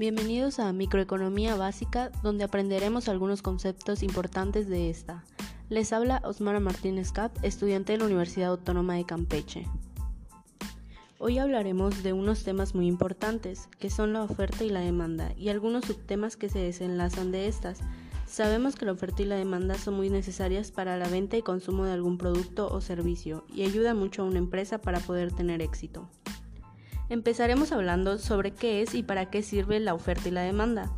Bienvenidos a Microeconomía Básica, donde aprenderemos algunos conceptos importantes de esta. Les habla Osmara Martínez Cap, estudiante de la Universidad Autónoma de Campeche. Hoy hablaremos de unos temas muy importantes, que son la oferta y la demanda, y algunos subtemas que se desenlazan de estas. Sabemos que la oferta y la demanda son muy necesarias para la venta y consumo de algún producto o servicio, y ayuda mucho a una empresa para poder tener éxito. Empezaremos hablando sobre qué es y para qué sirve la oferta y la demanda.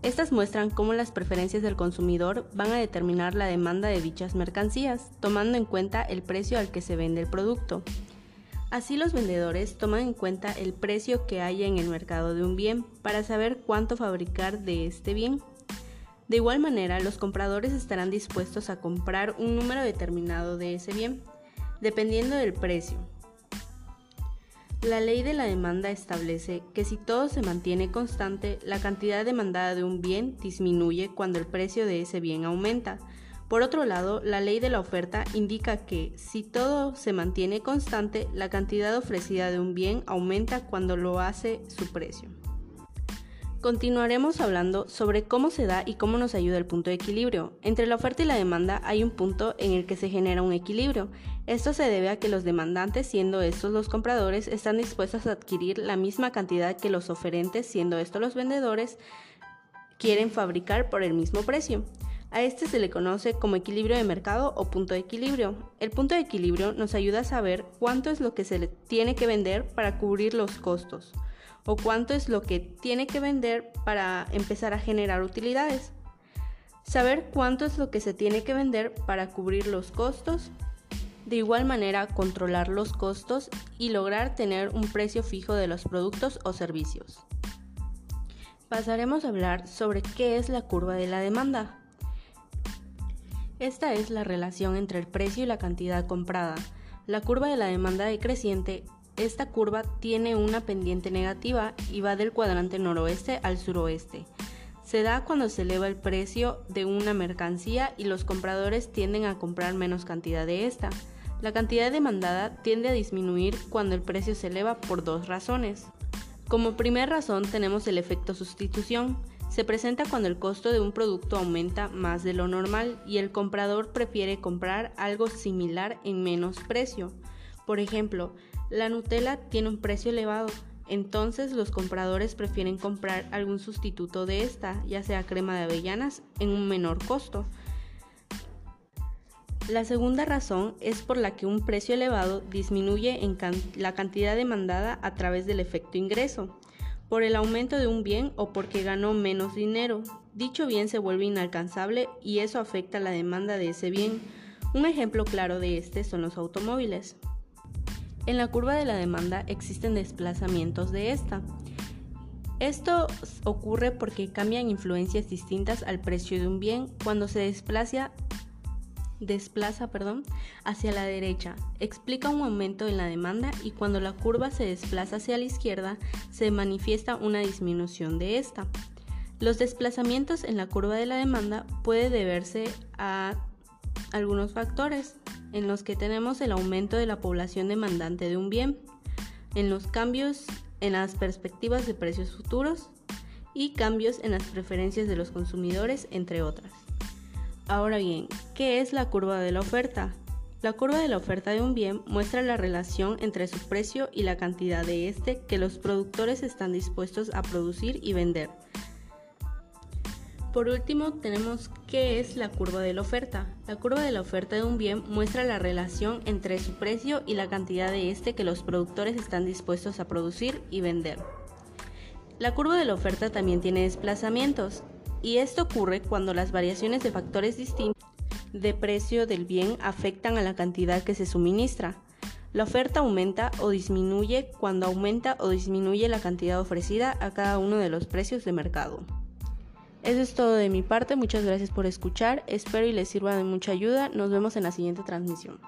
Estas muestran cómo las preferencias del consumidor van a determinar la demanda de dichas mercancías, tomando en cuenta el precio al que se vende el producto. Así los vendedores toman en cuenta el precio que haya en el mercado de un bien para saber cuánto fabricar de este bien. De igual manera, los compradores estarán dispuestos a comprar un número determinado de ese bien, dependiendo del precio, la ley de la demanda establece que si todo se mantiene constante, la cantidad demandada de un bien disminuye cuando el precio de ese bien aumenta. Por otro lado, la ley de la oferta indica que si todo se mantiene constante, la cantidad ofrecida de un bien aumenta cuando lo hace su precio. Continuaremos hablando sobre cómo se da y cómo nos ayuda el punto de equilibrio. Entre la oferta y la demanda hay un punto en el que se genera un equilibrio. Esto se debe a que los demandantes, siendo estos los compradores, están dispuestos a adquirir la misma cantidad que los oferentes, siendo estos los vendedores, quieren fabricar por el mismo precio. A este se le conoce como equilibrio de mercado o punto de equilibrio. El punto de equilibrio nos ayuda a saber cuánto es lo que se tiene que vender para cubrir los costos o cuánto es lo que tiene que vender para empezar a generar utilidades. Saber cuánto es lo que se tiene que vender para cubrir los costos. De igual manera, controlar los costos y lograr tener un precio fijo de los productos o servicios. Pasaremos a hablar sobre qué es la curva de la demanda. Esta es la relación entre el precio y la cantidad comprada. La curva de la demanda decreciente esta curva tiene una pendiente negativa y va del cuadrante noroeste al suroeste. Se da cuando se eleva el precio de una mercancía y los compradores tienden a comprar menos cantidad de esta. La cantidad demandada tiende a disminuir cuando el precio se eleva por dos razones. Como primera razón tenemos el efecto sustitución. Se presenta cuando el costo de un producto aumenta más de lo normal y el comprador prefiere comprar algo similar en menos precio. Por ejemplo, la Nutella tiene un precio elevado, entonces los compradores prefieren comprar algún sustituto de esta, ya sea crema de avellanas, en un menor costo. La segunda razón es por la que un precio elevado disminuye la cantidad demandada a través del efecto ingreso, por el aumento de un bien o porque ganó menos dinero. Dicho bien se vuelve inalcanzable y eso afecta la demanda de ese bien. Un ejemplo claro de este son los automóviles. En la curva de la demanda existen desplazamientos de esta. Esto ocurre porque cambian influencias distintas al precio de un bien cuando se desplaza, desplaza perdón, hacia la derecha. Explica un aumento en la demanda y cuando la curva se desplaza hacia la izquierda se manifiesta una disminución de esta. Los desplazamientos en la curva de la demanda puede deberse a algunos factores en los que tenemos el aumento de la población demandante de un bien, en los cambios en las perspectivas de precios futuros y cambios en las preferencias de los consumidores, entre otras. Ahora bien, ¿qué es la curva de la oferta? La curva de la oferta de un bien muestra la relación entre su precio y la cantidad de este que los productores están dispuestos a producir y vender por último, tenemos qué es la curva de la oferta. La curva de la oferta de un bien muestra la relación entre su precio y la cantidad de este que los productores están dispuestos a producir y vender. La curva de la oferta también tiene desplazamientos, y esto ocurre cuando las variaciones de factores distintos de precio del bien afectan a la cantidad que se suministra. La oferta aumenta o disminuye cuando aumenta o disminuye la cantidad ofrecida a cada uno de los precios de mercado. Eso es todo de mi parte, muchas gracias por escuchar, espero y les sirva de mucha ayuda, nos vemos en la siguiente transmisión.